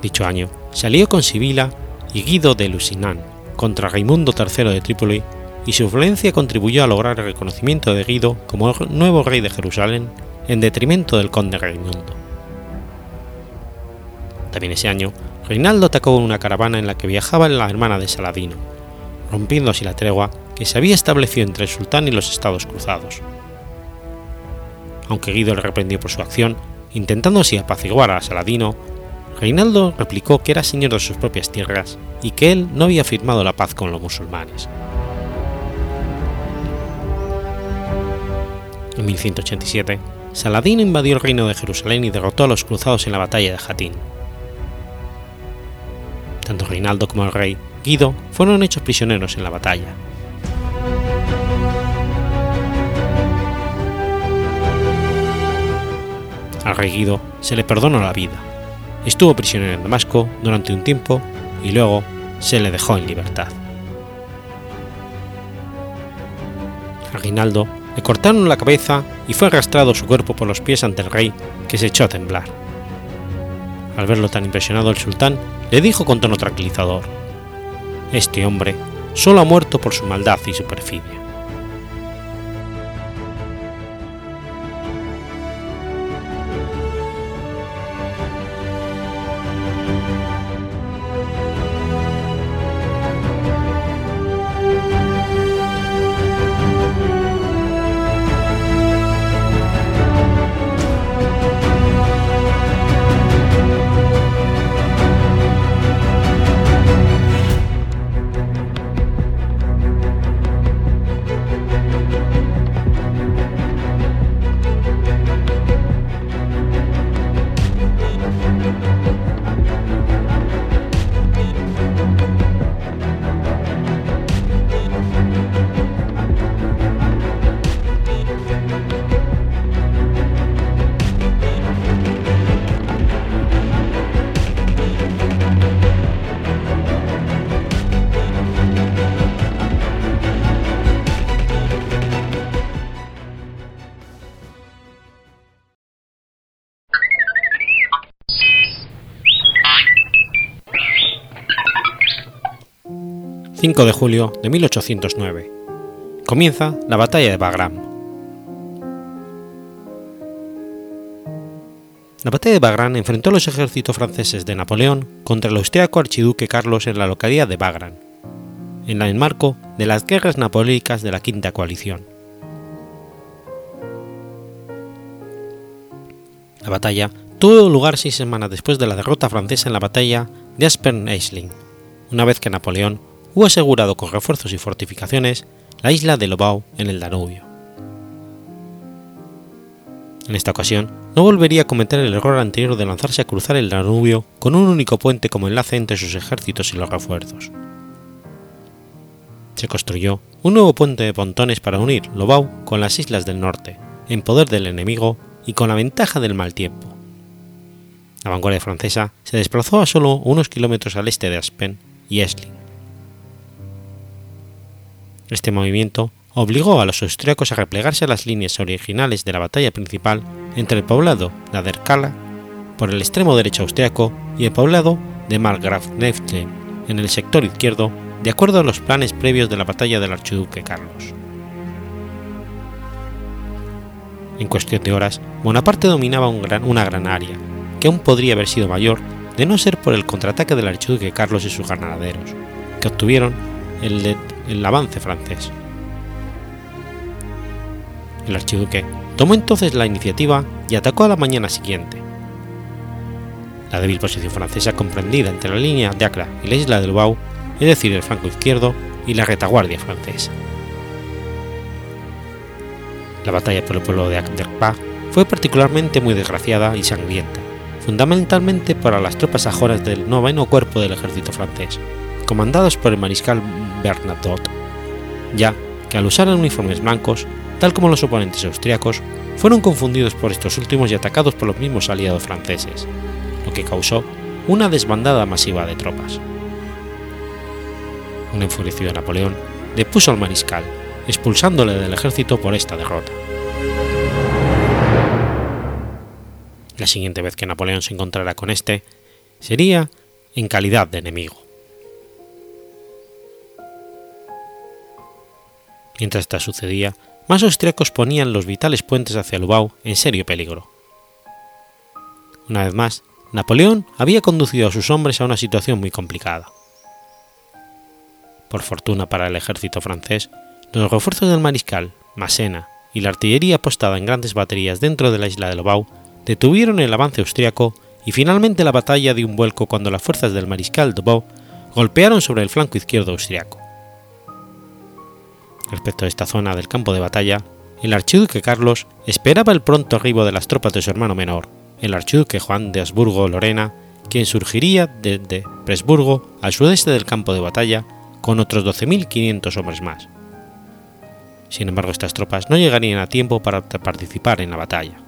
Dicho año se alió con Sibila y Guido de Lusignan contra Raimundo III de Trípoli y su influencia contribuyó a lograr el reconocimiento de Guido como nuevo rey de Jerusalén en detrimento del conde Raimundo. También ese año, Reinaldo atacó una caravana en la que viajaba la hermana de Saladino, rompiendo así la tregua que se había establecido entre el sultán y los estados cruzados. Aunque Guido le reprendió por su acción, intentando así apaciguar a Saladino, Reinaldo replicó que era señor de sus propias tierras y que él no había firmado la paz con los musulmanes. En 1187, Saladino invadió el reino de Jerusalén y derrotó a los cruzados en la batalla de Jatín. Tanto Reinaldo como el rey Guido fueron hechos prisioneros en la batalla. Al rey Guido se le perdonó la vida. Estuvo prisionero en Damasco durante un tiempo y luego se le dejó en libertad. A Reinaldo le cortaron la cabeza y fue arrastrado su cuerpo por los pies ante el rey, que se echó a temblar. Al verlo tan impresionado el sultán le dijo con tono tranquilizador, Este hombre solo ha muerto por su maldad y su 5 de julio de 1809. Comienza la batalla de Bagram. La batalla de Bagram enfrentó a los ejércitos franceses de Napoleón contra el austriaco archiduque Carlos en la localidad de Bagram, en el marco de las guerras napoleónicas de la Quinta Coalición. La batalla tuvo lugar seis semanas después de la derrota francesa en la batalla de Aspern-Eislin, una vez que Napoleón hubo asegurado con refuerzos y fortificaciones la isla de Lobau en el Danubio. En esta ocasión, no volvería a cometer el error anterior de lanzarse a cruzar el Danubio con un único puente como enlace entre sus ejércitos y los refuerzos. Se construyó un nuevo puente de pontones para unir Lobau con las islas del norte, en poder del enemigo y con la ventaja del mal tiempo. La vanguardia francesa se desplazó a solo unos kilómetros al este de Aspen y Esling, este movimiento obligó a los austríacos a replegarse a las líneas originales de la batalla principal entre el poblado de Aderkala por el extremo derecho austriaco y el poblado de Markgrafnefte en el sector izquierdo, de acuerdo a los planes previos de la batalla del archiduque Carlos. En cuestión de horas, Bonaparte dominaba una gran área, que aún podría haber sido mayor de no ser por el contraataque del archiduque Carlos y sus granaderos, que obtuvieron el, avance francés. El archiduque tomó entonces la iniciativa y atacó a la mañana siguiente. La débil posición francesa comprendida entre la línea de Acre y la isla de Lubao, es decir, el flanco izquierdo y la retaguardia francesa. La batalla por el pueblo de Acderpa fue particularmente muy desgraciada y sangrienta, fundamentalmente para las tropas sajonas del noveno cuerpo del ejército francés, comandados por el mariscal Bernadotte, ya que al usar uniformes blancos, tal como los oponentes austriacos, fueron confundidos por estos últimos y atacados por los mismos aliados franceses, lo que causó una desbandada masiva de tropas. Un enfurecido Napoleón depuso al mariscal, expulsándole del ejército por esta derrota. La siguiente vez que Napoleón se encontrara con este sería en calidad de enemigo. Mientras esto sucedía, más austriacos ponían los vitales puentes hacia Lubao en serio peligro. Una vez más, Napoleón había conducido a sus hombres a una situación muy complicada. Por fortuna para el ejército francés, los refuerzos del mariscal, Massena y la artillería apostada en grandes baterías dentro de la isla de Lobau detuvieron el avance austriaco y finalmente la batalla dio un vuelco cuando las fuerzas del mariscal Dubau golpearon sobre el flanco izquierdo austriaco. Respecto a esta zona del campo de batalla, el archiduque Carlos esperaba el pronto arribo de las tropas de su hermano menor, el archiduque Juan de Habsburgo-Lorena, quien surgiría desde Presburgo al sudeste del campo de batalla con otros 12.500 hombres más. Sin embargo, estas tropas no llegarían a tiempo para participar en la batalla.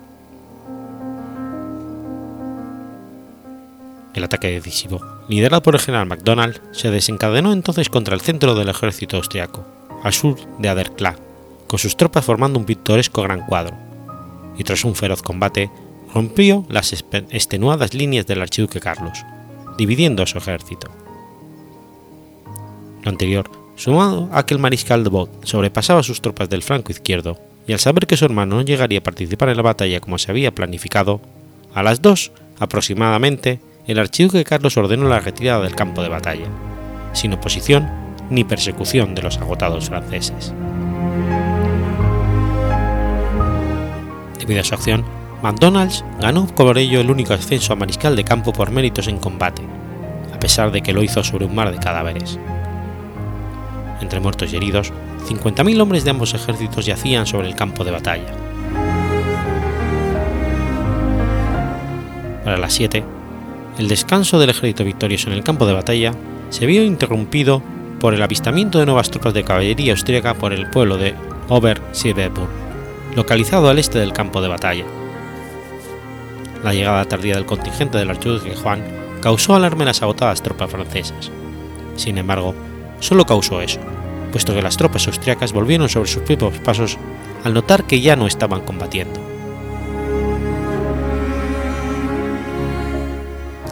El ataque decisivo, liderado por el general MacDonald, se desencadenó entonces contra el centro del ejército austriaco, al sur de Aderklaa, con sus tropas formando un pintoresco gran cuadro, y tras un feroz combate, rompió las extenuadas líneas del archiduque Carlos, dividiendo a su ejército. Lo anterior, sumado a que el mariscal de Bot sobrepasaba sus tropas del flanco izquierdo, y al saber que su hermano no llegaría a participar en la batalla como se había planificado, a las dos, aproximadamente, el archiduque Carlos ordenó la retirada del campo de batalla, sin oposición ni persecución de los agotados franceses. Debido a su acción, McDonald's ganó por ello el único ascenso a mariscal de campo por méritos en combate, a pesar de que lo hizo sobre un mar de cadáveres. Entre muertos y heridos, 50.000 hombres de ambos ejércitos yacían sobre el campo de batalla. Para las 7, el descanso del ejército victorioso en el campo de batalla se vio interrumpido por el avistamiento de nuevas tropas de caballería austríaca por el pueblo de ober localizado al este del campo de batalla. La llegada tardía del contingente del archiduque Juan causó alarma en las agotadas tropas francesas. Sin embargo, solo causó eso, puesto que las tropas austriacas volvieron sobre sus propios pasos al notar que ya no estaban combatiendo.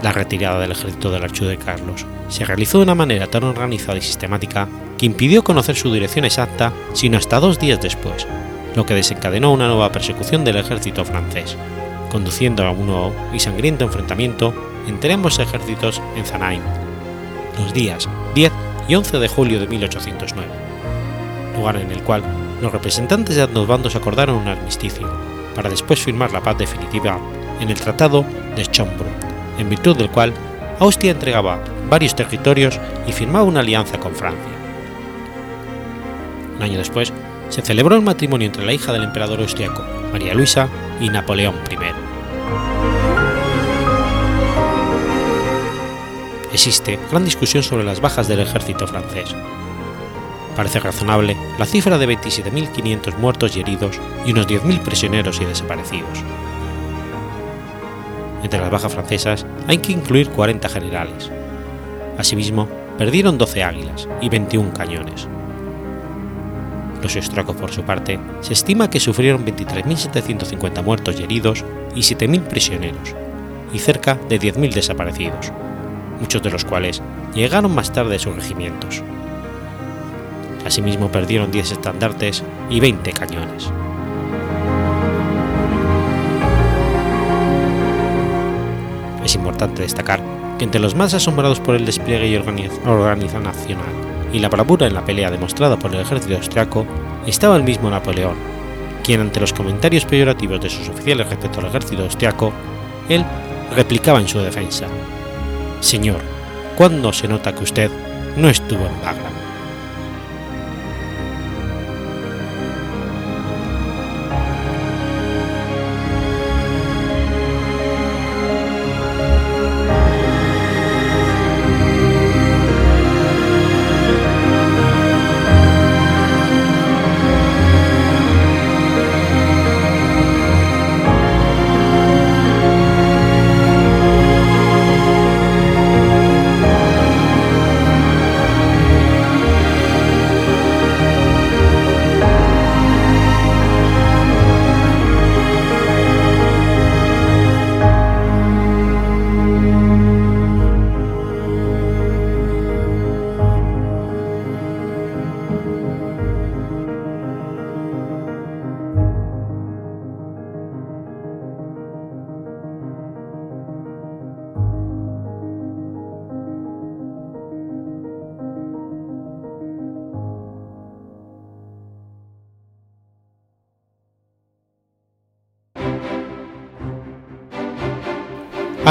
La retirada del ejército del archiduque Carlos. Se realizó de una manera tan organizada y sistemática que impidió conocer su dirección exacta sino hasta dos días después, lo que desencadenó una nueva persecución del ejército francés, conduciendo a un nuevo y sangriento enfrentamiento entre ambos ejércitos en Zanaim, los días 10 y 11 de julio de 1809, lugar en el cual los representantes de ambos bandos acordaron un armisticio, para después firmar la paz definitiva en el Tratado de Schönbrunn en virtud del cual Austria entregaba varios territorios y firmaba una alianza con Francia. Un año después, se celebró el matrimonio entre la hija del emperador austriaco, María Luisa, y Napoleón I. Existe gran discusión sobre las bajas del ejército francés. Parece razonable la cifra de 27.500 muertos y heridos y unos 10.000 prisioneros y desaparecidos. Entre las bajas francesas hay que incluir 40 generales. Asimismo, perdieron 12 águilas y 21 cañones. Los austriacos, por su parte, se estima que sufrieron 23.750 muertos y heridos y 7.000 prisioneros, y cerca de 10.000 desaparecidos, muchos de los cuales llegaron más tarde a sus regimientos. Asimismo perdieron 10 estandartes y 20 cañones. Es importante destacar que entre los más asombrados por el despliegue y organización nacional y la bravura en la pelea demostrada por el ejército austriaco estaba el mismo Napoleón, quien ante los comentarios peyorativos de sus oficiales respecto al ejército austriaco, él replicaba en su defensa: Señor, ¿cuándo se nota que usted no estuvo en Bagram?